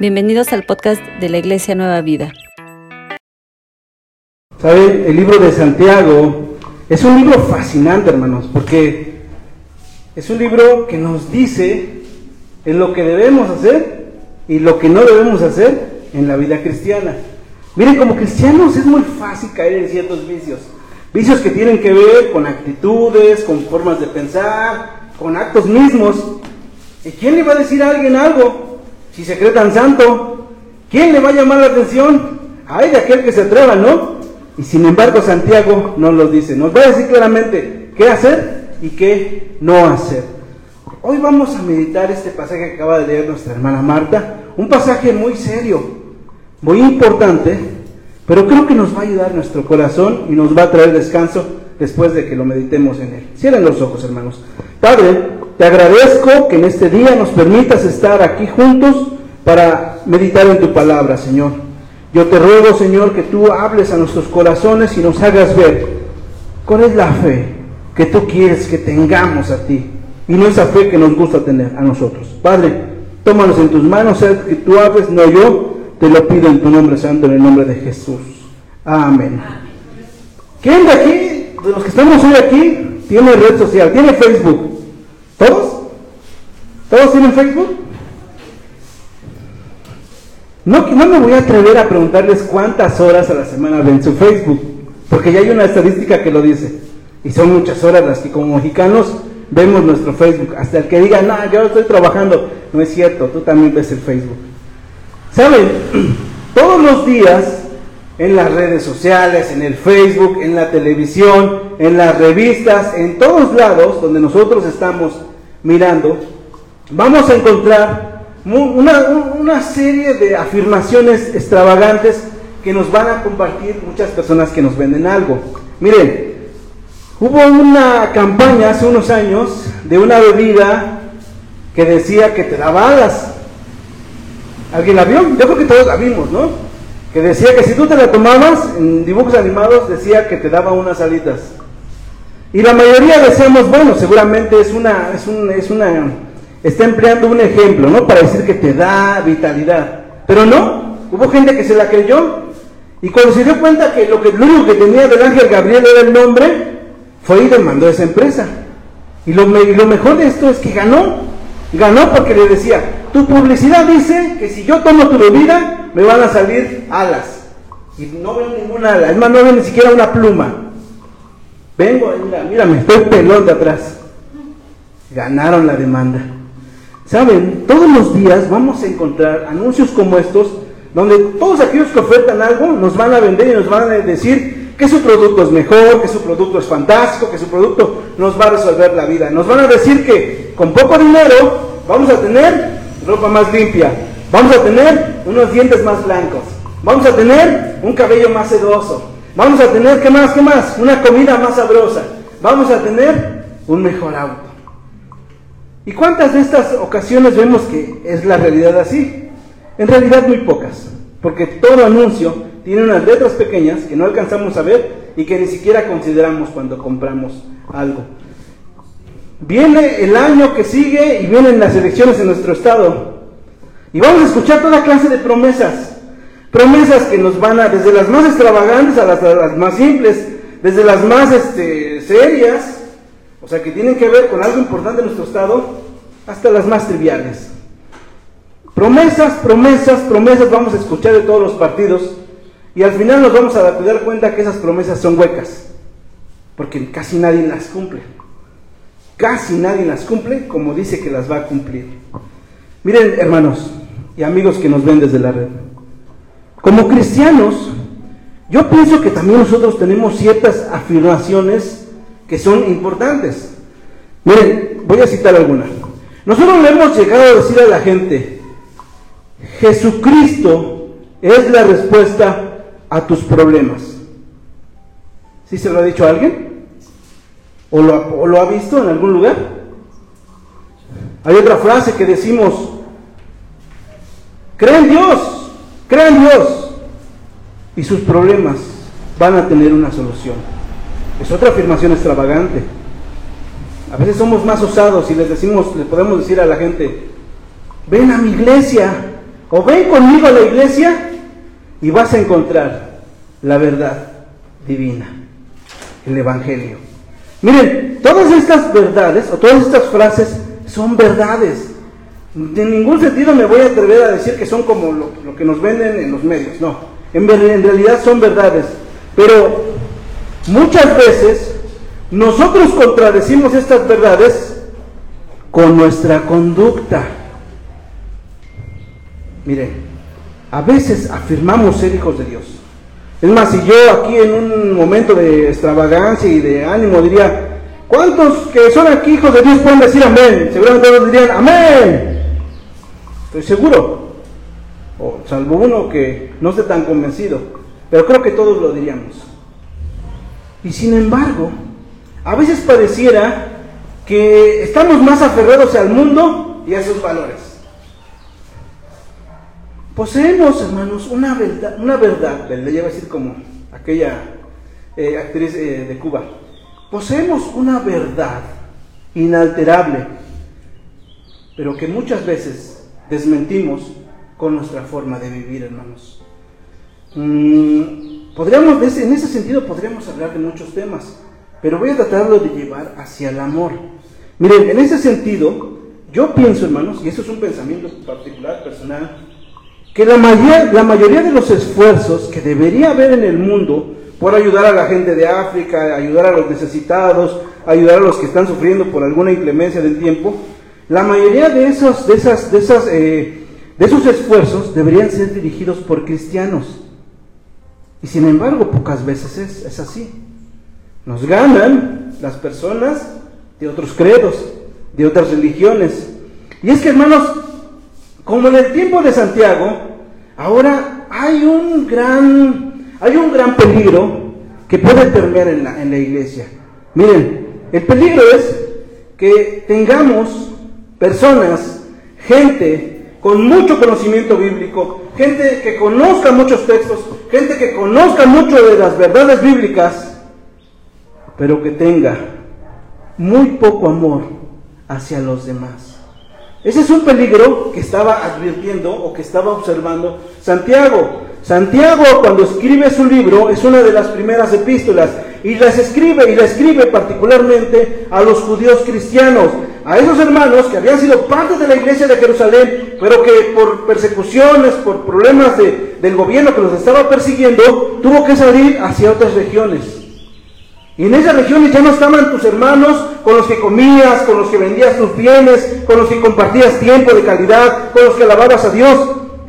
Bienvenidos al podcast de la Iglesia Nueva Vida. ¿Saben? El libro de Santiago es un libro fascinante, hermanos, porque es un libro que nos dice en lo que debemos hacer y lo que no debemos hacer en la vida cristiana. Miren, como cristianos es muy fácil caer en ciertos vicios. Vicios que tienen que ver con actitudes, con formas de pensar, con actos mismos. ¿Y quién le va a decir a alguien algo? Si se cree tan santo, ¿quién le va a llamar la atención? Hay de aquel que se atreva, ¿no? Y sin embargo Santiago nos lo dice, nos va a decir claramente qué hacer y qué no hacer. Hoy vamos a meditar este pasaje que acaba de leer nuestra hermana Marta, un pasaje muy serio, muy importante, pero creo que nos va a ayudar nuestro corazón y nos va a traer descanso después de que lo meditemos en él. Cierren los ojos, hermanos. Padre, te agradezco que en este día nos permitas estar aquí juntos para meditar en tu palabra, Señor. Yo te ruego, Señor, que tú hables a nuestros corazones y nos hagas ver cuál es la fe que tú quieres que tengamos a ti y no esa fe que nos gusta tener a nosotros. Padre, tómanos en tus manos, sé que tú hables, no yo, te lo pido en tu nombre santo, en el nombre de Jesús. Amén. ¿Quién de aquí, de los que estamos hoy aquí, tiene red social, tiene Facebook? ¿Todos? ¿Todos tienen Facebook? No, no me voy a atrever a preguntarles cuántas horas a la semana ven su Facebook, porque ya hay una estadística que lo dice. Y son muchas horas las que como mexicanos vemos nuestro Facebook. Hasta el que diga, no, yo estoy trabajando. No es cierto, tú también ves el Facebook. ¿Saben? Todos los días en las redes sociales, en el Facebook, en la televisión, en las revistas, en todos lados donde nosotros estamos mirando, vamos a encontrar una, serie de afirmaciones extravagantes que nos van a compartir muchas personas que nos venden algo. Miren, hubo una campaña hace unos años de una bebida que decía que te daba alas. ¿Alguien la vio? Yo creo que todos la vimos, ¿no? Que decía que si tú te la tomabas, en dibujos animados decía que te daba unas alitas. Y la mayoría decíamos, bueno, seguramente es una, es, un, es una, está empleando un ejemplo, ¿no? Para decir que te da vitalidad. Pero no, hubo gente que se la creyó. Y cuando se dio cuenta que lo, que, lo único que tenía del ángel Gabriel era el nombre, fue y demandó a esa empresa. Y lo, y lo mejor de esto es que ganó. Ganó porque le decía, tu publicidad dice que si yo tomo tu bebida, me van a salir alas. Y no veo ninguna ala, es más, no veo ni siquiera una pluma. Vengo, mira, mira, me estoy pelón de atrás. Ganaron la demanda. Saben, todos los días vamos a encontrar anuncios como estos, donde todos aquellos que ofertan algo nos van a vender y nos van a decir que su producto es mejor, que su producto es fantástico, que su producto nos va a resolver la vida. Nos van a decir que con poco dinero vamos a tener ropa más limpia, vamos a tener unos dientes más blancos, vamos a tener un cabello más sedoso, Vamos a tener, ¿qué más? ¿Qué más? Una comida más sabrosa. Vamos a tener un mejor auto. ¿Y cuántas de estas ocasiones vemos que es la realidad así? En realidad muy pocas, porque todo anuncio tiene unas letras pequeñas que no alcanzamos a ver y que ni siquiera consideramos cuando compramos algo. Viene el año que sigue y vienen las elecciones en nuestro estado. Y vamos a escuchar toda clase de promesas. Promesas que nos van a, desde las más extravagantes a las, más simples, desde las más este, serias, o sea, que tienen que ver con algo importante en nuestro Estado, hasta las más triviales. Promesas, promesas, promesas vamos a escuchar de todos los partidos y al final nos vamos a dar cuenta que esas promesas son huecas, porque casi nadie las cumple. Casi nadie las cumple como dice que las va a cumplir. Miren, hermanos y amigos que nos ven desde la red. Como cristianos, yo pienso que también nosotros tenemos ciertas afirmaciones que son importantes. Miren, voy a citar alguna. Nosotros le hemos llegado a decir a la gente, Jesucristo es la respuesta a tus problemas. ¿Sí se lo ha dicho alguien? ¿O lo, o lo ha visto en algún lugar? Hay otra frase que decimos, cree en Dios, Crean Dios y sus problemas van a tener una solución. Es otra afirmación extravagante. A veces somos más osados y les decimos, le podemos decir a la gente, ven a mi iglesia, O ven conmigo a la iglesia y vas a encontrar la verdad divina, el Evangelio. Miren, todas estas verdades o todas estas frases son verdades. En ningún sentido me voy a atrever a decir que son como lo, que nos venden en los medios, no. En, en realidad son verdades. Pero muchas veces nosotros contradecimos estas verdades con nuestra conducta. Mire, a veces afirmamos ser hijos de Dios. Es más, si yo aquí en un momento de extravagancia y de ánimo diría, ¿cuántos que son aquí hijos de Dios pueden decir amén? Seguramente todos dirían amén. Estoy seguro. O salvo uno que no esté tan convencido. Pero creo que todos lo diríamos. Y sin embargo, a veces pareciera que estamos más aferrados al mundo y a sus valores. Poseemos, hermanos, una verdad, una verdad, le llevo a decir como aquella eh, actriz eh, de Cuba. Poseemos una verdad inalterable, pero que muchas veces desmentimos con nuestra forma de vivir, hermanos. Mm, podríamos, en ese sentido podríamos hablar de muchos temas, pero voy a tratarlo de llevar hacia el amor. Miren, en ese sentido, yo pienso, hermanos, y eso es un pensamiento particular, personal, que la, la mayoría de los esfuerzos que debería haber en el mundo por ayudar a la gente de África, ayudar a los necesitados, ayudar a los que están sufriendo por alguna inclemencia del tiempo, la mayoría de esos, de esas, de esas, eh, de esos esfuerzos deberían ser dirigidos por cristianos. Y sin embargo, pocas veces es, es así. Nos ganan las personas de otros credos, de otras religiones. Y es que, hermanos, como en el tiempo de Santiago, ahora hay un gran, hay un gran peligro que puede permear en la, en la iglesia. Miren, el peligro es que tengamos personas, gente con mucho conocimiento bíblico, gente que conozca muchos textos, gente que conozca mucho de las verdades bíblicas, pero que tenga muy poco amor hacia los demás. Ese es un peligro que estaba advirtiendo o que estaba observando Santiago. Santiago cuando escribe su libro es una de las primeras epístolas y las escribe y la escribe particularmente a los judíos cristianos, a esos hermanos que habían sido parte de la iglesia de Jerusalén, pero que por persecuciones, por problemas del gobierno que los estaba persiguiendo, tuvo que salir hacia otras regiones. Y en esas regiones ya no estaban tus hermanos con los que comías, con los que vendías tus bienes, con los que compartías tiempo de calidad, con los que alababas a Dios.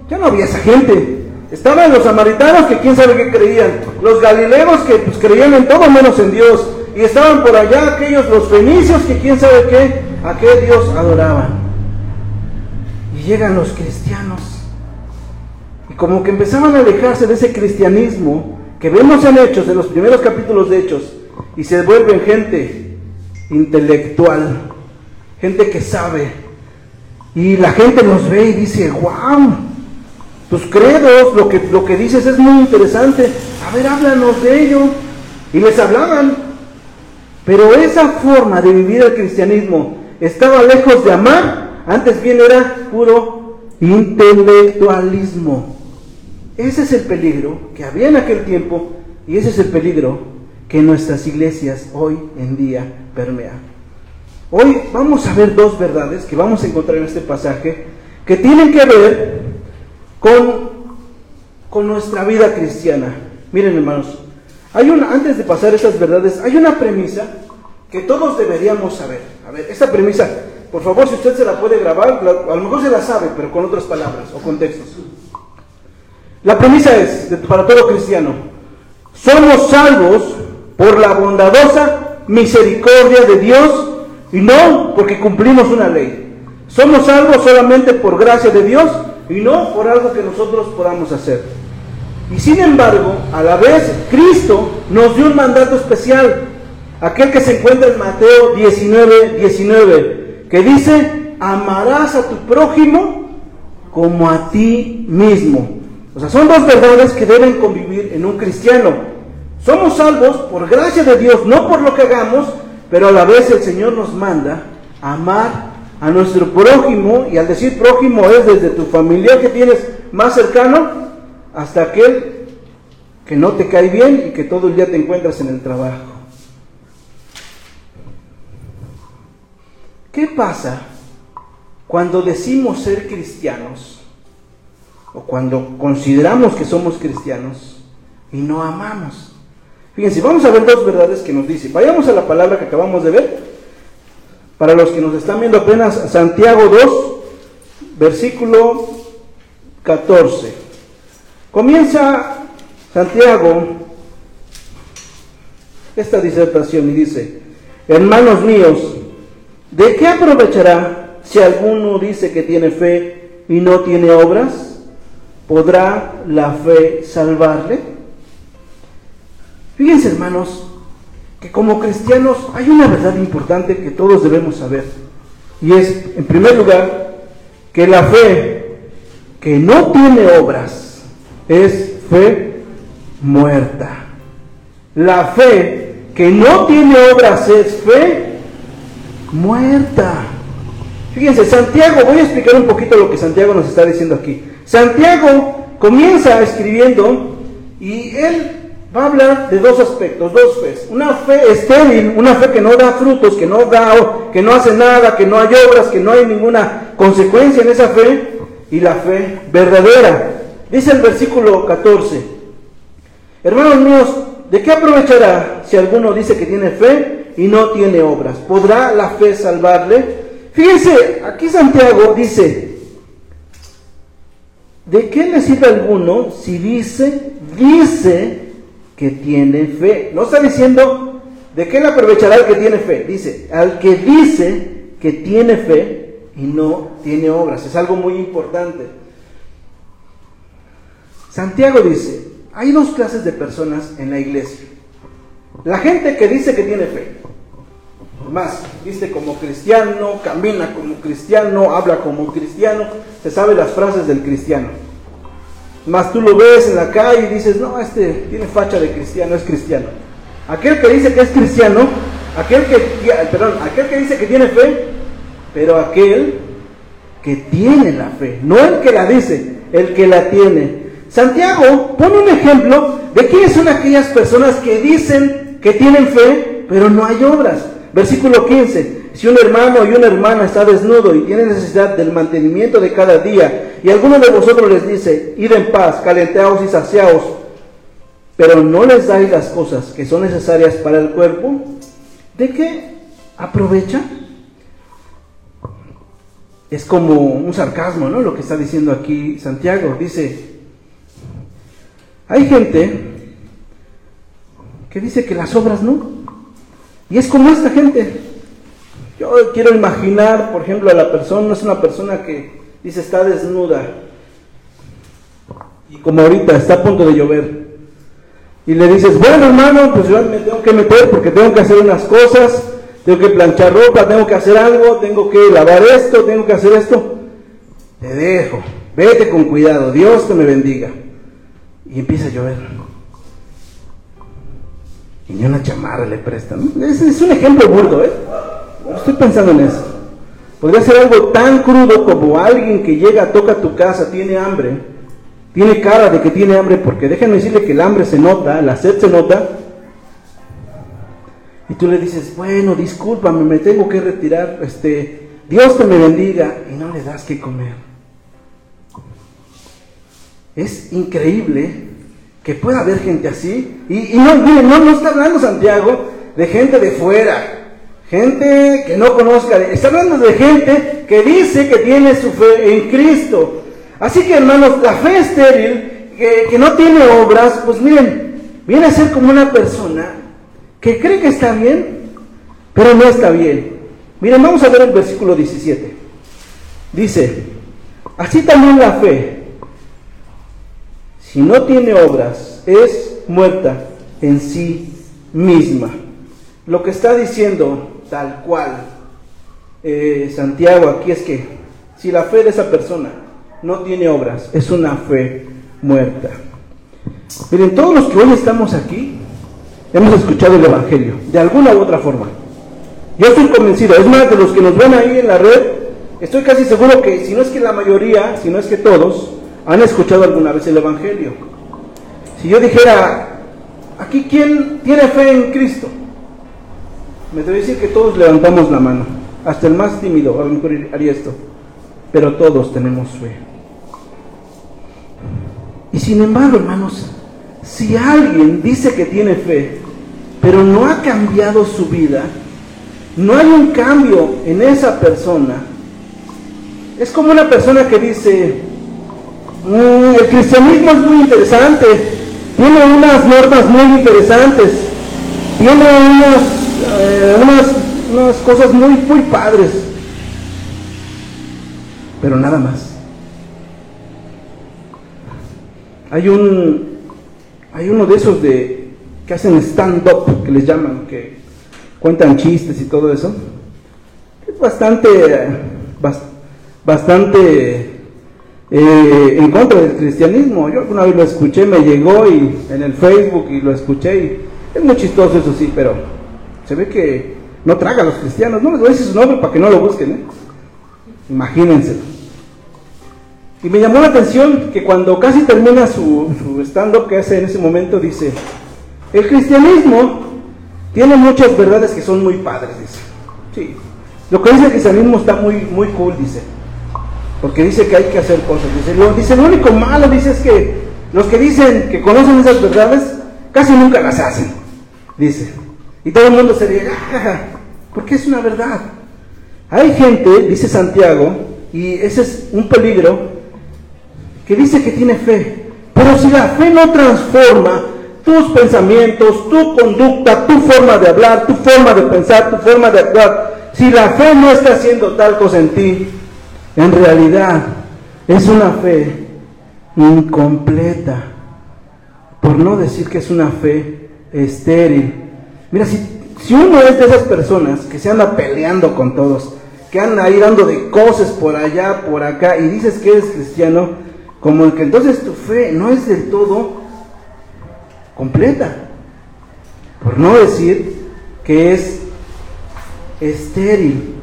Ya no había esa gente. Estaban los samaritanos que quién sabe qué creían, los galileos que pues, creían en todo menos en Dios, y estaban por allá aquellos, los fenicios que quién sabe qué, a qué Dios adoraban. Y llegan los cristianos, y como que empezaban a alejarse de ese cristianismo que vemos en Hechos, en los primeros capítulos de Hechos, y se vuelven gente intelectual, gente que sabe. Y la gente nos ve y dice, wow, tus credos, lo que, lo que dices es muy interesante. A ver, háblanos de ello. Y les hablaban. Pero esa forma de vivir el cristianismo estaba lejos de amar, antes bien era puro intelectualismo. Ese es el peligro que había en aquel tiempo y ese es el peligro que nuestras iglesias hoy en día permean. Hoy vamos a ver dos verdades que vamos a encontrar en este pasaje que tienen que ver con, con nuestra vida cristiana. Miren hermanos, hay una, antes de pasar estas verdades, hay una premisa que todos deberíamos saber. A ver, esta premisa, por favor, si usted se la puede grabar, a lo mejor se la sabe, pero con otras palabras o contextos. La premisa es, para todo cristiano, somos salvos por la bondadosa misericordia de Dios y no porque cumplimos una ley. Somos salvos solamente por gracia de Dios y no por algo que nosotros podamos hacer. Y sin embargo, a la vez, Cristo nos dio un mandato especial, aquel que se encuentra en Mateo 19, 19, que dice, amarás a tu prójimo como a ti mismo. O sea, son dos verdades que deben convivir en un cristiano. Somos salvos por gracia de Dios, no por lo que hagamos, pero a la vez el Señor nos manda amar a nuestro prójimo, y al decir prójimo es desde tu familiar que tienes más cercano hasta aquel que no te cae bien y que todo el día te encuentras en el trabajo. ¿Qué pasa cuando decimos ser cristianos o cuando consideramos que somos cristianos y no amamos? Fíjense, vamos a ver dos verdades que nos dice. Vayamos a la palabra que acabamos de ver. Para los que nos están viendo apenas, Santiago 2, versículo 14. Comienza Santiago esta disertación y dice, hermanos míos, ¿de qué aprovechará si alguno dice que tiene fe y no tiene obras? ¿Podrá la fe salvarle? Fíjense hermanos, que como cristianos hay una verdad importante que todos debemos saber. Y es, en primer lugar, que la fe que no tiene obras es fe muerta. La fe que no tiene obras es fe muerta. Fíjense, Santiago, voy a explicar un poquito lo que Santiago nos está diciendo aquí. Santiago comienza escribiendo y él va a hablar de dos aspectos, dos fe. Una fe estéril, una fe que no da frutos, que no da, que no hace nada, que no hay obras, que no hay ninguna consecuencia en esa fe, y la fe verdadera. Dice el versículo 14, hermanos míos, ¿de qué aprovechará si alguno dice que tiene fe y no tiene obras? ¿Podrá la fe salvarle? Fíjense, aquí Santiago dice, ¿de qué le sirve alguno si dice, dice que tiene fe. No está diciendo de qué le aprovechará el que tiene fe. Dice, al que dice que tiene fe y no tiene obras. Es algo muy importante. Santiago dice, hay dos clases de personas en la iglesia. La gente que dice que tiene fe. Más, viste como cristiano, camina como cristiano, habla como cristiano, se sabe las frases del cristiano. Más tú lo ves en la calle y dices, no, este tiene facha de cristiano, es cristiano. Aquel que dice que es cristiano, aquel que, perdón, aquel que dice que tiene fe, pero aquel que tiene la fe, no el que la dice, el que la tiene. Santiago pone un ejemplo de quiénes son aquellas personas que dicen que tienen fe, pero no hay obras. Versículo 15. Si un hermano y una hermana está desnudo y tiene necesidad del mantenimiento de cada día, y alguno de vosotros les dice, id en paz, calenteaos y saciaos, pero no les dais las cosas que son necesarias para el cuerpo, ¿de qué aprovecha? Es como un sarcasmo, ¿no? Lo que está diciendo aquí Santiago. Dice, hay gente que dice que las obras no. Y es como esta gente. Yo quiero imaginar, por ejemplo, a la persona, es una persona que dice está desnuda. Y como ahorita está a punto de llover. Y le dices, bueno hermano, pues yo me tengo que meter porque tengo que hacer unas cosas, tengo que planchar ropa, tengo que hacer algo, tengo que lavar esto, tengo que hacer esto. Te dejo, vete con cuidado, Dios te me bendiga. Y empieza a llover. Y ni una chamarra le prestan. Es, es un ejemplo burdo, ¿eh? Estoy pensando en eso. Podría ser algo tan crudo como alguien que llega, toca tu casa, tiene hambre, tiene cara de que tiene hambre, porque déjenme decirle que el hambre se nota, la sed se nota, y tú le dices, bueno, discúlpame, me tengo que retirar, este, Dios te me bendiga, y no le das que comer. Es increíble que pueda haber gente así, y, no, miren, no, no está hablando Santiago de gente de fuera, Gente que no conozca, está hablando de gente que dice que tiene su fe en Cristo. Así que hermanos, la fe estéril, que, que no tiene obras, pues miren, viene a ser como una persona que cree que está bien, pero no está bien. Miren, vamos a ver el versículo 17. Dice, así también la fe, si no tiene obras, es muerta en sí misma. Lo que está diciendo tal cual. Eh, Santiago aquí es que si la fe de esa persona no tiene obras, es una fe muerta. Miren, todos los que hoy estamos aquí hemos escuchado el Evangelio, de alguna u otra forma. Yo estoy convencido, es más, de los que nos ven ahí en la red, estoy casi seguro que si no es que la mayoría, si no es que todos, han escuchado alguna vez el Evangelio. Si yo dijera, aquí quién tiene fe en Cristo, me debe decir que todos levantamos la mano, hasta el más tímido a lo mejor haría esto, pero todos tenemos fe. Y sin embargo, hermanos, si alguien dice que tiene fe, pero no ha cambiado su vida, no hay un cambio en esa persona, es como una persona que dice, mm, el cristianismo es muy interesante, tiene unas normas muy interesantes, tiene unas, eh, unas, cosas muy, muy padres, pero nada más. Hay un, hay uno de esos de que hacen stand-up, que les llaman, que cuentan chistes y todo eso. Es bastante, bastante eh, en contra del cristianismo. Yo alguna vez lo escuché, me llegó y en el Facebook y lo escuché y es muy chistoso eso sí, pero se ve que no traga a los cristianos. No les voy a decir su nombre para que no lo busquen. ¿eh? Imagínense. Y me llamó la atención que cuando casi termina su, su stand-up que hace en ese momento, dice, el cristianismo tiene muchas verdades que son muy padres, dice. Sí. Lo que dice el cristianismo está muy, muy cool, dice. Porque dice que hay que hacer cosas. Dice lo, dice, lo único malo, dice, es que los que dicen que conocen esas verdades, casi nunca las hacen. Dice. Y todo el mundo se dice, ah, porque es una verdad. Hay gente, dice Santiago, y ese es un peligro, que dice que tiene fe. Pero si la fe no transforma tus pensamientos, tu conducta, tu forma de hablar, tu forma de pensar, tu forma de actuar, si la fe no está haciendo tal cosa en ti, en realidad es una fe incompleta, por no decir que es una fe estéril. Mira, si, si uno es de esas personas que se anda peleando con todos, que anda ahí dando de cosas por allá, por acá, y dices que eres cristiano, como que entonces tu fe no es del todo completa. Por no decir que es estéril.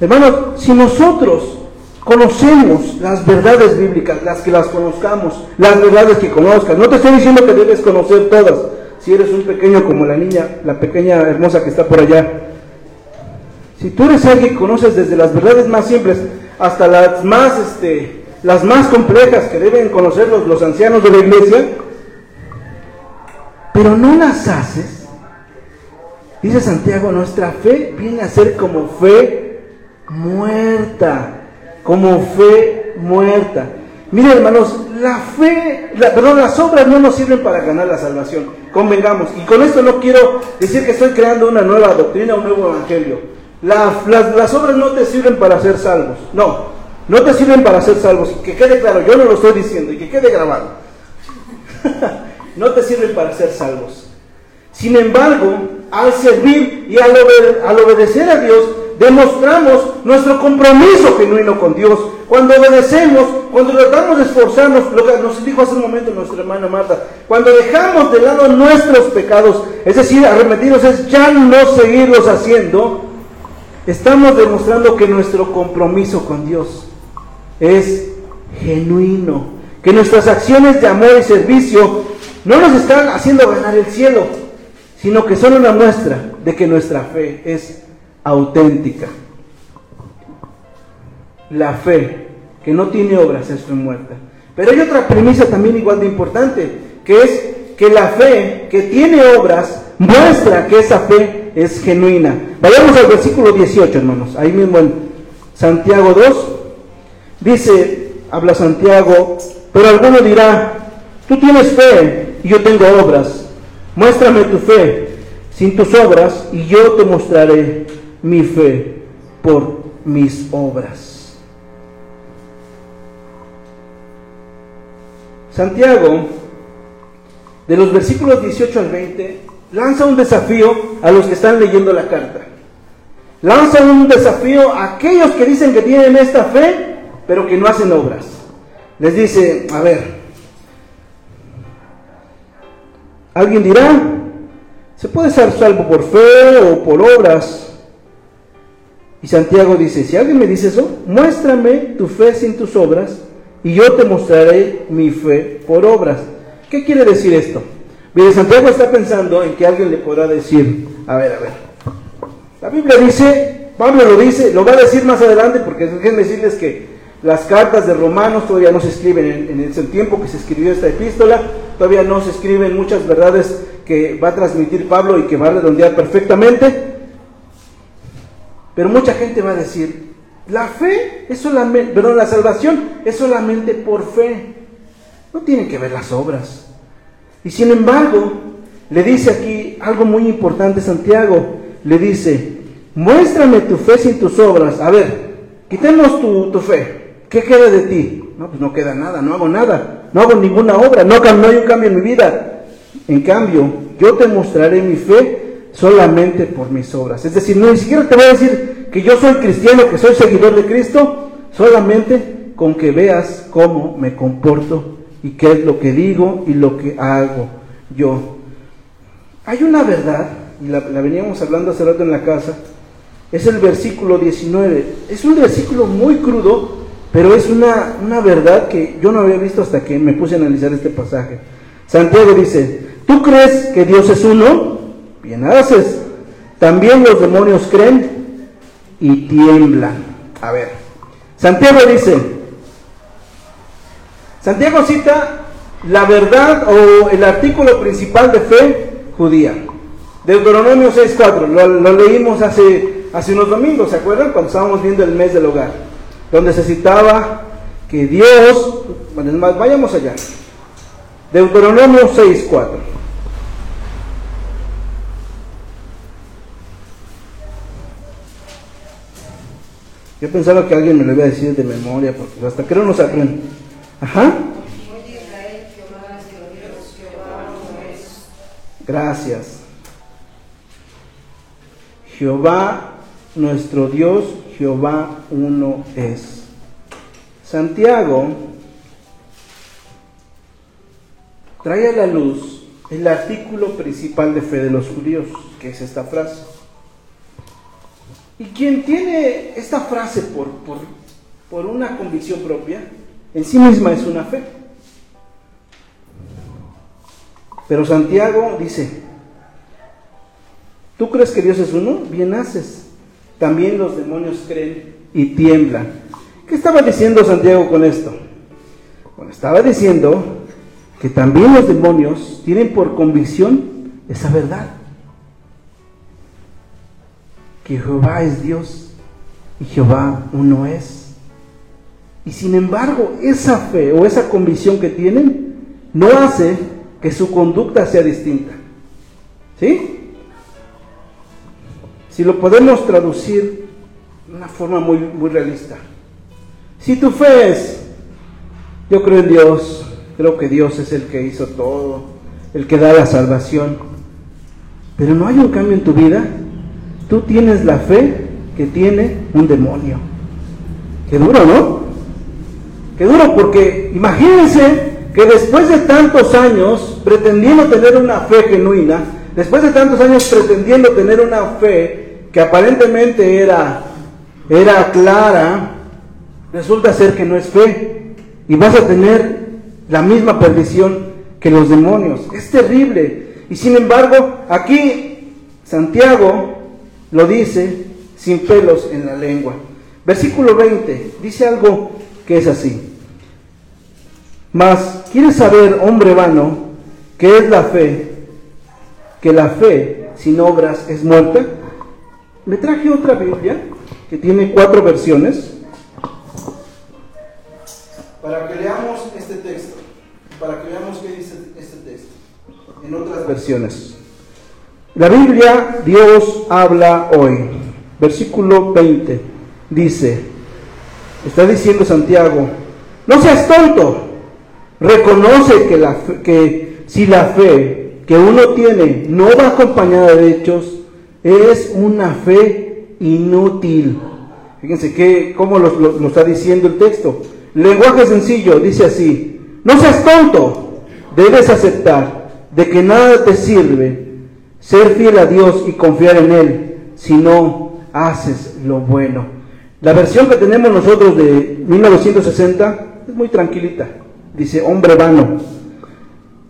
Hermano, si nosotros conocemos las verdades bíblicas, las que las conozcamos, las verdades que conozcas, no te estoy diciendo que debes conocer todas, si eres un pequeño como la niña, la pequeña hermosa que está por allá. Si tú eres alguien que conoces desde las verdades más simples hasta las más, este, las más complejas que deben conocer los, los ancianos de la iglesia, pero no las haces, dice Santiago, nuestra fe viene a ser como fe muerta, como fe muerta. Miren hermanos, la fe, perdón, las obras no nos sirven para ganar la salvación, convengamos. Y con esto no quiero decir que estoy creando una nueva doctrina, un nuevo evangelio. las, las obras no te sirven para ser salvos, no, no te sirven para ser salvos. Que quede claro, yo no lo estoy diciendo y que quede grabado. no te sirven para ser salvos. Sin embargo, al servir y al, obedecer a Dios, demostramos nuestro compromiso genuino con Dios. Cuando obedecemos, cuando tratamos de esforzarnos, lo que nos dijo hace un momento nuestra hermana Marta, cuando dejamos de lado nuestros pecados, es decir, arrepentirnos es ya no seguirlos haciendo, estamos demostrando que nuestro compromiso con Dios es genuino, que nuestras acciones de amor y servicio no nos están haciendo ganar el cielo, sino que son una muestra de que nuestra fe es auténtica. La fe que no tiene obras es fe muerta. Pero hay otra premisa también igual de importante, que es que la fe que tiene obras muestra que esa fe es genuina. Vayamos al versículo 18, hermanos. Ahí mismo en Santiago 2 dice, habla Santiago, pero alguno dirá, tú tienes fe y yo tengo obras. Muéstrame tu fe sin tus obras y yo te mostraré mi fe por mis obras. Santiago, de los versículos 18 al 20, lanza un desafío a los que están leyendo la carta. Lanza un desafío a aquellos que dicen que tienen esta fe, pero que no hacen obras. Les dice, a ver, Alguien dirá, se puede ser salvo por fe o por obras. Y Santiago dice, si alguien me dice eso, muéstrame tu fe sin tus obras y yo te mostraré mi fe por obras. ¿Qué quiere decir esto? Mire, Santiago está pensando en que alguien le podrá decir, a ver, a ver, la Biblia dice, Pablo lo dice, lo va a decir más adelante porque déjenme decirles que las cartas de Romanos todavía no se escriben en, en el tiempo que se escribió esta epístola, todavía no se escriben muchas verdades que va a transmitir Pablo y que va a redondear perfectamente. Pero mucha gente va a decir, la fe es solamente, perdón, la salvación es solamente por fe. No tienen que ver las obras. Y sin embargo, le dice aquí algo muy importante Santiago. Le dice, muéstrame tu fe sin tus obras. A ver, quitemos tu, tu fe. ¿Qué queda de ti? No, pues no queda nada, no hago nada, no hago ninguna obra, no, no hay un cambio en mi vida. En cambio, yo te mostraré mi fe solamente por mis obras. Es decir, no ni siquiera te voy a decir que yo soy cristiano, que soy seguidor de Cristo, solamente con que veas cómo me comporto y qué es lo que digo y lo que hago yo. Hay una verdad, y la, la veníamos hablando hace rato en la casa, es el versículo 19. Es un versículo muy crudo, pero es una, una verdad que yo no había visto hasta que me puse a analizar este pasaje. Santiago dice, ¿tú crees que Dios es uno? Bien haces. También los demonios creen y tiemblan. A ver, Santiago dice, Santiago cita la verdad o el artículo principal de fe judía. Deuteronomio 6.4, lo, lo leímos hace, hace unos domingos, ¿se acuerdan? Cuando estábamos viendo el mes del hogar donde se citaba que Dios, vayamos allá, Deuteronomio 6.4. Yo pensaba que alguien me lo iba a decir de memoria, porque hasta que no nos aprende. Ajá. Gracias. Jehová nuestro Dios Jehová uno es. Santiago trae a la luz el artículo principal de fe de los judíos, que es esta frase. Y quien tiene esta frase por, por, por una convicción propia, en sí misma es una fe. Pero Santiago dice, ¿tú crees que Dios es uno? Bien haces también los demonios creen y tiemblan. ¿Qué estaba diciendo Santiago con esto? Bueno, estaba diciendo que también los demonios tienen por convicción esa verdad. Que Jehová es Dios y Jehová uno es. Y sin embargo, esa fe o esa convicción que tienen no hace que su conducta sea distinta. ¿Sí? Si lo podemos traducir de una forma muy, muy realista. Si tu fe es, yo creo en Dios, creo que Dios es el que hizo todo, el que da la salvación, pero no hay un cambio en tu vida, tú tienes la fe que tiene un demonio. Qué duro, ¿no? Qué duro, porque imagínense que después de tantos años pretendiendo tener una fe genuina, después de tantos años pretendiendo tener una fe que aparentemente era, era clara, resulta ser que no es fe. Y vas a tener la misma perdición que los demonios. Es terrible. Y sin embargo, aquí Santiago lo dice sin pelos en la lengua. Versículo 20 dice algo que es así. Mas, ¿quieres saber, hombre vano, qué es la fe? Que la fe sin obras es muerta. Me traje otra Biblia que tiene cuatro versiones para que leamos este texto, para que veamos qué dice este texto en otras versiones. La Biblia, Dios habla hoy. Versículo 20 dice, está diciendo Santiago, no seas tonto, reconoce que, la que si la fe que uno tiene no va acompañada de hechos, es una fe inútil. Fíjense que, cómo lo, está diciendo el texto. Lenguaje sencillo, dice así, no seas tonto, debes aceptar de que nada te sirve ser fiel a Dios y confiar en Él si no haces lo bueno. La versión que tenemos nosotros de 1960 es muy tranquilita. Dice, hombre vano.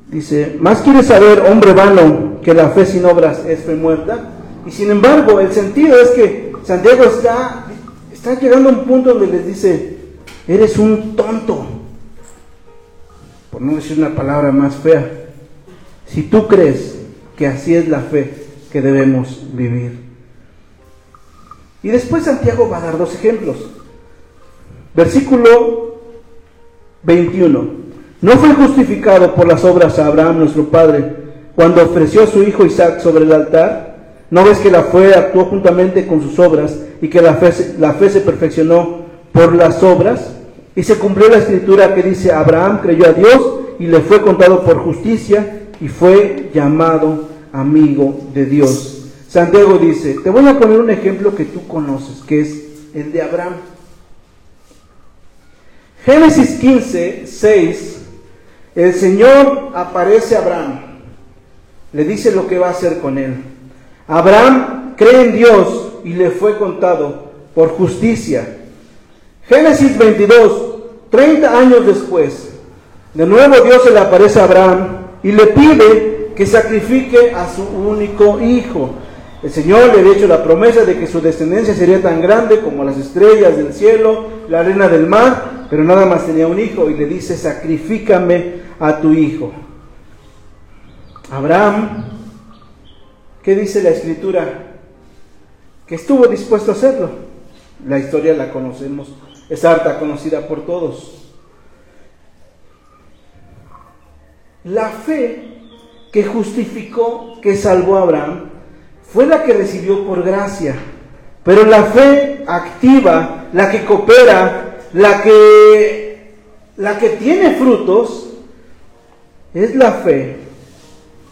Dice, más quiere saber, hombre vano, que la fe sin obras es fe muerta. Y sin embargo, el sentido es que Santiago está, está llegando a un punto donde les dice, eres un tonto. Por no decir una palabra más fea. Si tú crees que así es la fe que debemos vivir. Y después Santiago va a dar dos ejemplos. Versículo 21. No fue justificado por las obras a Abraham nuestro padre cuando ofreció a su hijo Isaac sobre el altar. ¿No ves que la fe actuó juntamente con sus obras y que la fe, la fe se perfeccionó por las obras? Y se cumplió la escritura que dice, Abraham creyó a Dios y le fue contado por justicia y fue llamado amigo de Dios. Santiago dice, te voy a poner un ejemplo que tú conoces, que es el de Abraham. Génesis 15, 6, el Señor aparece a Abraham, le dice lo que va a hacer con él. Abraham cree en Dios y le fue contado por justicia. Génesis 22, 30 años después, de nuevo Dios se le aparece a Abraham y le pide que sacrifique a su único hijo. El Señor le había hecho la promesa de que su descendencia sería tan grande como las estrellas del cielo, la arena del mar, pero nada más tenía un hijo y le dice, sacrifícame a tu hijo. Abraham, ¿qué dice la escritura? Que estuvo dispuesto a hacerlo. La historia la conocemos, es harta conocida por todos. La fe que justificó, que salvó a Abraham, fue la que recibió por gracia. Pero la fe activa, la que coopera, la que, la que tiene frutos, es la fe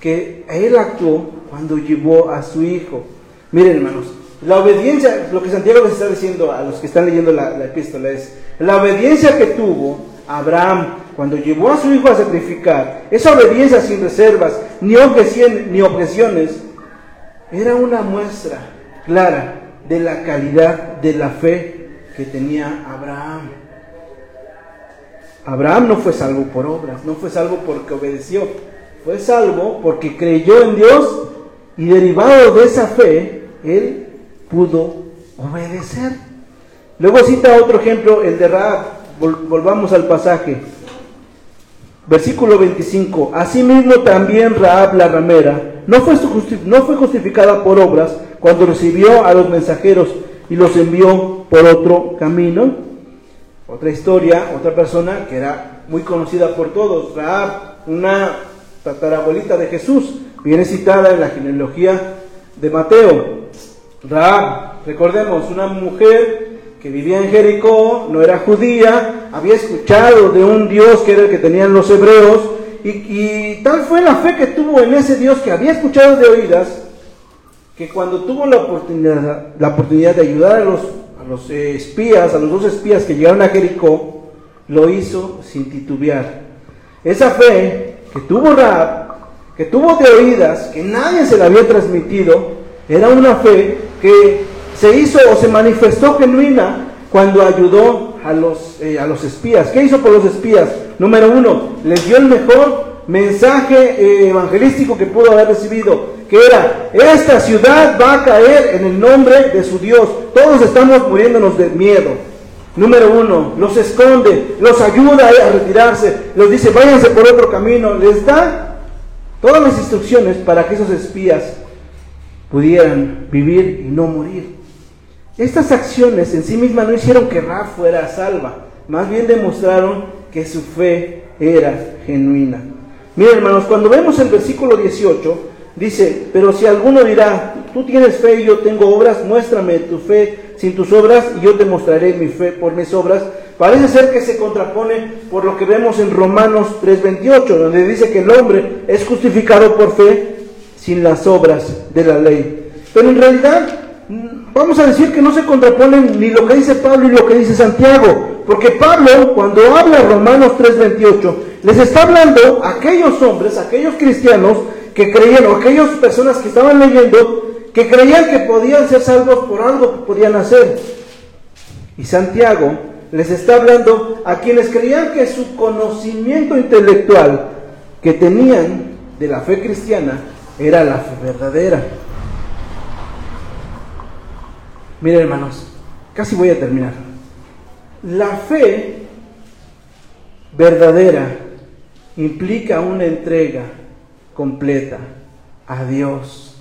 que él actuó cuando llevó a su hijo. Miren hermanos, la obediencia, lo que Santiago les está diciendo a los que están leyendo la, la epístola es, la obediencia que tuvo Abraham cuando llevó a su hijo a sacrificar, esa obediencia sin reservas, ni ni objeciones era una muestra clara de la calidad de la fe que tenía Abraham. Abraham no fue salvo por obras, no fue salvo porque obedeció, fue salvo porque creyó en Dios y derivado de esa fe, él pudo obedecer. Luego cita otro ejemplo, el de Raab. volvamos al pasaje. Versículo 25. Asimismo también Raab la ramera no fue, no fue justificada por obras cuando recibió a los mensajeros y los envió por otro camino. Otra historia, otra persona que era muy conocida por todos, Raab, una tatarabuelita de Jesús, viene citada en la genealogía de Mateo. Raab, recordemos, una mujer que vivía en Jericó, no era judía, había escuchado de un Dios que era el que tenían los hebreos, y, tal fue la fe que tuvo en ese Dios que había escuchado de oídas, que cuando tuvo la oportunidad, la oportunidad de ayudar a los, a los espías, a los dos espías que llegaron a Jericó, lo hizo sin titubear. Esa fe que tuvo Raab, que tuvo de oídas, que nadie se la había transmitido, era una fe que se hizo o se manifestó genuina cuando ayudó a los, eh, a los espías. ¿Qué hizo por los espías? Número uno, les dio el mejor mensaje eh, evangelístico que pudo haber recibido, que era, esta ciudad va a caer en el nombre de su Dios. Todos estamos muriéndonos de miedo. Número uno, los esconde, los ayuda a retirarse, los dice, váyanse por otro camino, les da todas las instrucciones para que esos espías pudieran vivir y no morir. Estas acciones en sí mismas no hicieron que Ra fuera salva, más bien demostraron que su fe era genuina. Miren hermanos, cuando vemos el versículo 18, dice, pero si alguno dirá, tú tienes fe y yo tengo obras, muéstrame tu fe sin tus obras y yo te mostraré mi fe por mis obras. Parece ser que se contrapone por lo que vemos en Romanos 3:28, donde dice que el hombre es justificado por fe sin las obras de la ley. Pero en realidad vamos a decir que no se contraponen ni lo que dice Pablo y lo que dice Santiago, porque Pablo cuando habla Romanos 3:28 les está hablando a aquellos hombres, a aquellos cristianos que creían, o aquellas personas que estaban leyendo, que creían que podían ser salvos por algo que podían hacer. Y Santiago Les está hablando a quienes creían que su conocimiento intelectual que tenían de la fe cristiana era la fe verdadera. Miren hermanos, casi voy a terminar. La fe verdadera implica una entrega completa a Dios.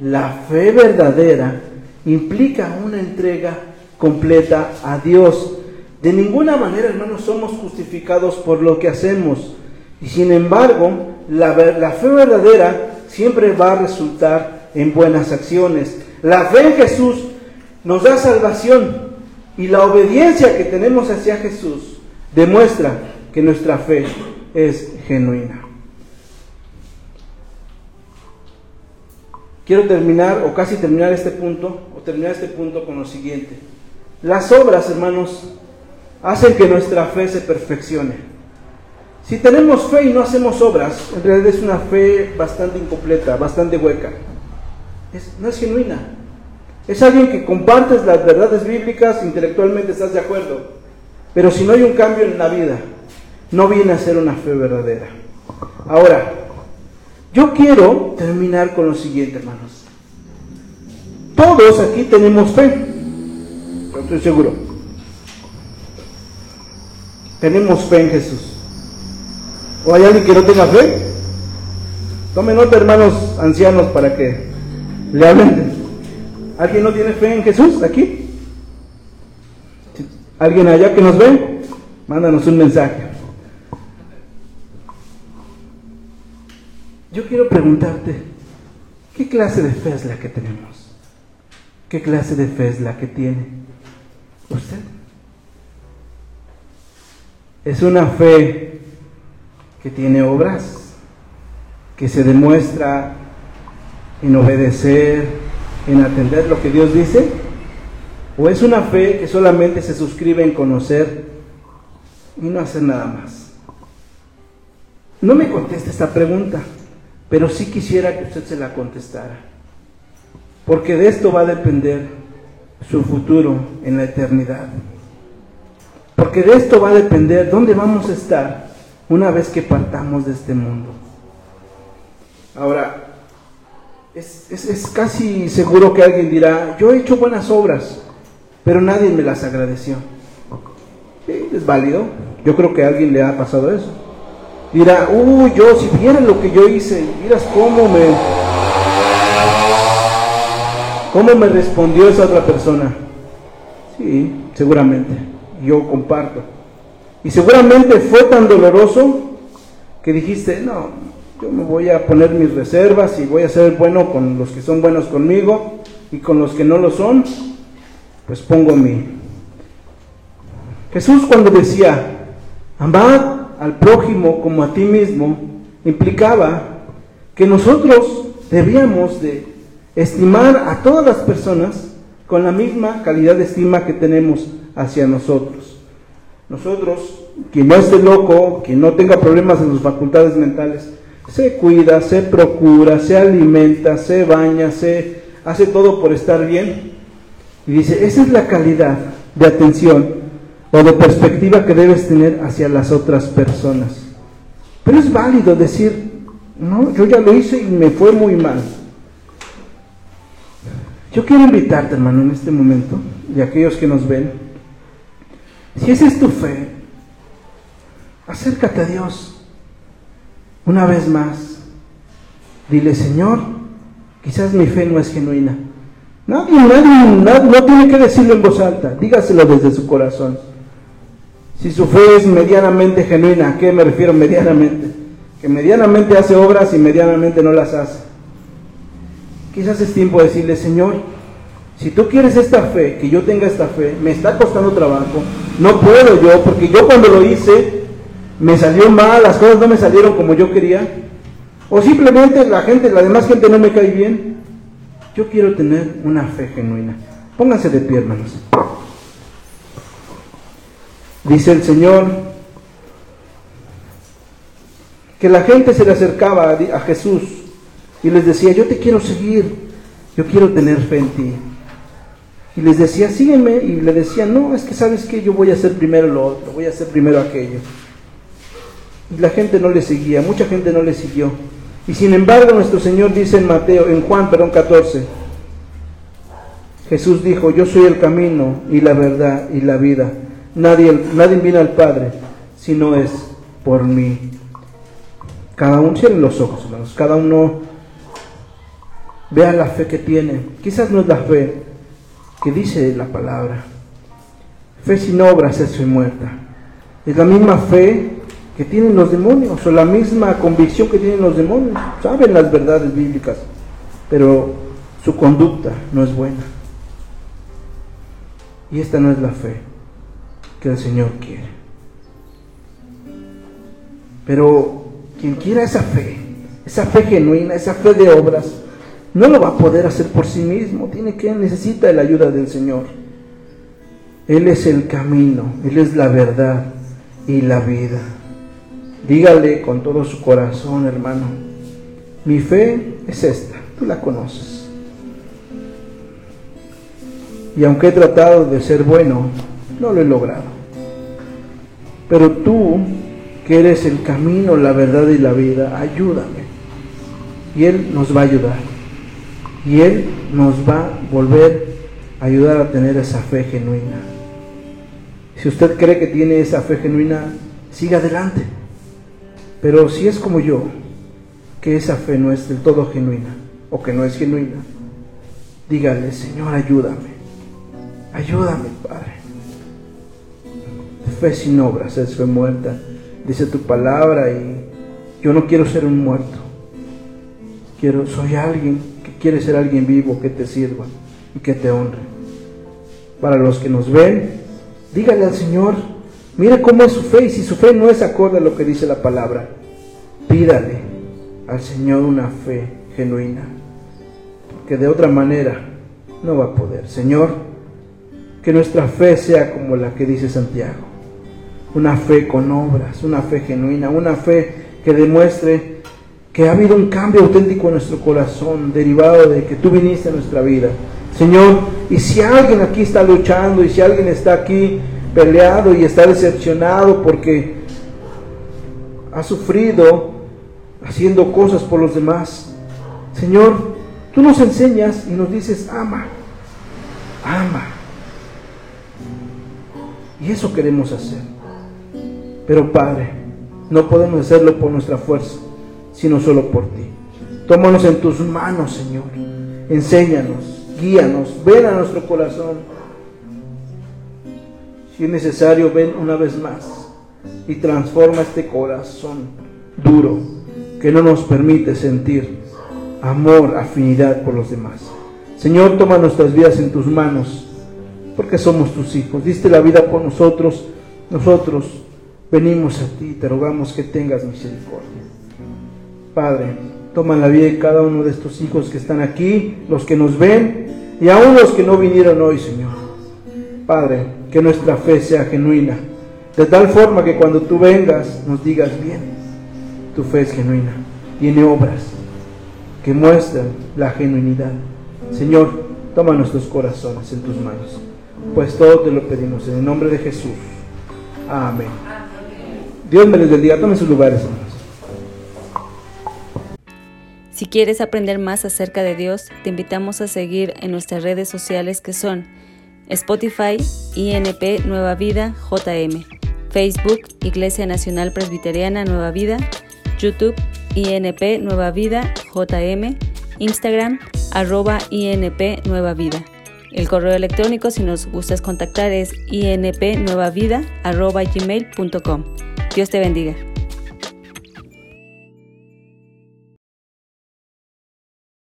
La fe verdadera implica una entrega completa a Dios. De ninguna manera, hermanos, somos justificados por lo que hacemos. Y sin embargo, la, la, fe verdadera siempre va a resultar en buenas acciones. La fe en Jesús nos da salvación y la obediencia que tenemos hacia Jesús demuestra que nuestra fe es genuina. Quiero terminar, o casi terminar este punto, o terminar este punto con lo siguiente. Las obras, hermanos, hacen que nuestra fe se perfeccione. Si tenemos fe y no hacemos obras, en realidad es una fe bastante incompleta, bastante hueca. no es genuina. Es alguien que compartes las verdades bíblicas, intelectualmente estás de acuerdo, pero si no hay un cambio en la vida, no viene a ser una fe verdadera. Ahora, yo quiero terminar con lo siguiente, hermanos. Todos aquí tenemos fe, estoy seguro. Tenemos fe en Jesús. ¿O hay alguien que no tenga fe? Tomen nota, hermanos ancianos, para que le hablen. ¿Alguien no tiene fe en Jesús aquí? ¿Alguien allá que nos ve? Mándanos un mensaje. Yo quiero preguntarte, ¿qué clase de fe es la que tenemos? ¿Qué clase de fe es la que tiene usted? Es una fe que tiene obras, que se demuestra en obedecer, en atender lo que Dios dice? ¿O es una fe que solamente se suscribe en conocer y no hacer nada más? No me conteste esta pregunta, pero sí quisiera que usted se la contestara, porque de esto va a depender su futuro en la eternidad. Porque de esto va a depender dónde vamos a estar una vez que partamos de este mundo. Ahora, es, casi seguro que alguien dirá, yo he hecho buenas obras, pero nadie me las agradeció. es válido. Yo creo que a alguien le ha pasado eso. Dirá, uy, yo, si vieran lo que yo hice, miras cómo me, cómo me respondió esa otra persona. Sí, seguramente. Yo comparto. Y seguramente fue tan doloroso que dijiste, no, yo me voy a poner mis reservas y voy a ser bueno con los que son buenos conmigo y con los que no lo son, pues pongo mi. Jesús cuando decía, amad al prójimo como a ti mismo, implicaba que nosotros debíamos de estimar a todas las personas con la misma calidad de estima que tenemos hacia nosotros. Nosotros, quien no esté loco, quien no tenga problemas en sus facultades mentales, se cuida, se procura, se alimenta, se baña, se hace todo por estar bien. Y dice, esa es la calidad de atención o de perspectiva que debes tener hacia las otras personas. Pero es válido decir, no, yo ya lo hice y me fue muy mal. Yo quiero invitarte, hermano, en este momento, y aquellos que nos ven, si esa es tu fe, acércate a Dios una vez más, dile, Señor, quizás mi fe no es genuina. Nadie, nadie, no tiene que decirlo en voz alta, dígaselo desde su corazón. Si su fe es medianamente genuina, ¿a qué me refiero medianamente? Que medianamente hace obras y medianamente no las hace. Quizás es tiempo de decirle, Señor, si tú quieres esta fe, que yo tenga esta fe, me está costando trabajo, no puedo yo, porque yo cuando lo hice, me salió mal, las cosas no me salieron como yo quería, o simplemente la gente, la demás gente no me cae bien. Yo quiero tener una fe genuina. Pónganse de pie, hermanos. Dice el Señor que la gente se le acercaba a Jesús y les decía, yo te quiero seguir, yo quiero tener fe en ti. Y les decía, sígueme, y le decía, no, es que sabes que yo voy a hacer primero lo otro, voy a hacer primero aquello. La gente no le seguía, mucha gente no le siguió. Y sin embargo, nuestro Señor dice en Mateo, en Juan, perdón, 14, Jesús dijo, yo soy el camino y la verdad y la vida. Nadie, nadie viene al Padre si no es por mí. Cada uno, cierren los ojos, hermanos, cada uno vea la fe que tiene. Quizás no es la fe que dice la palabra. Fe sin obras es fe muerta. Es la misma fe que tienen los demonios o la misma convicción que tienen los demonios. Saben las verdades bíblicas, pero su conducta no es buena. Y esta no es la fe que el Señor quiere. Pero quien quiera esa fe, esa fe genuina, esa fe de obras, no lo va a poder hacer por sí mismo. Tiene que necesita la ayuda del Señor. Él es el camino, Él es la verdad y la vida. Dígale con todo su corazón, hermano, mi fe es esta, tú la conoces. Y aunque he tratado de ser bueno, no lo he logrado. Pero tú, que eres el camino, la verdad y la vida, ayúdame. Y Él nos va a ayudar. Y Él nos va a volver a ayudar a tener esa fe genuina. Si usted cree que tiene esa fe genuina, siga adelante. Pero si es como yo, que esa fe no es del todo genuina o que no es genuina, dígale, Señor, ayúdame. Ayúdame, Padre. Fe sin obras es fe muerta. Dice tu palabra y yo no quiero ser un muerto. Quiero, soy alguien que quiere ser alguien vivo, que te sirva y que te honre. Para los que nos ven, dígale al Señor, mira cómo es su fe y si su fe no es acorde a lo que dice la palabra, pídale al Señor una fe genuina, porque de otra manera no va a poder. Señor, que nuestra fe sea como la que dice Santiago, una fe con obras, una fe genuina, una fe que demuestre que ha habido un cambio auténtico en nuestro corazón derivado de que tú viniste a nuestra vida. Señor, y si alguien aquí está luchando y si alguien está aquí peleado y está decepcionado porque ha sufrido haciendo cosas por los demás, Señor, tú nos enseñas y nos dices, ama, ama. Y eso queremos hacer. Pero Padre, no podemos hacerlo por nuestra fuerza sino solo por ti. Tómanos en tus manos, Señor. Enséñanos, guíanos, ven a nuestro corazón. Si es necesario, ven una vez más y transforma este corazón duro que no nos permite sentir amor, afinidad por los demás. Señor, toma nuestras vidas en tus manos, porque somos tus hijos. Diste la vida por nosotros, nosotros venimos a ti, te rogamos que tengas misericordia. Padre, toma la vida de cada uno de estos hijos que están aquí, los que nos ven y aún los que no vinieron hoy, Señor. Padre, que nuestra fe sea genuina, de tal forma que cuando tú vengas nos digas bien, tu fe es genuina, tiene obras que muestran la genuinidad. Señor, toma nuestros corazones en tus manos, pues todo te lo pedimos en el nombre de Jesús. Amén. Dios me les bendiga. Tomen sus lugares. Si quieres aprender más acerca de Dios, te invitamos a seguir en nuestras redes sociales que son Spotify, INP Nueva Vida, JM, Facebook, Iglesia Nacional Presbiteriana Nueva Vida, YouTube, INP Nueva Vida, JM, Instagram, arroba INP Nueva Vida. El correo electrónico, si nos gustas contactar, es inpnuevavida, arroba gmail.com. Dios te bendiga.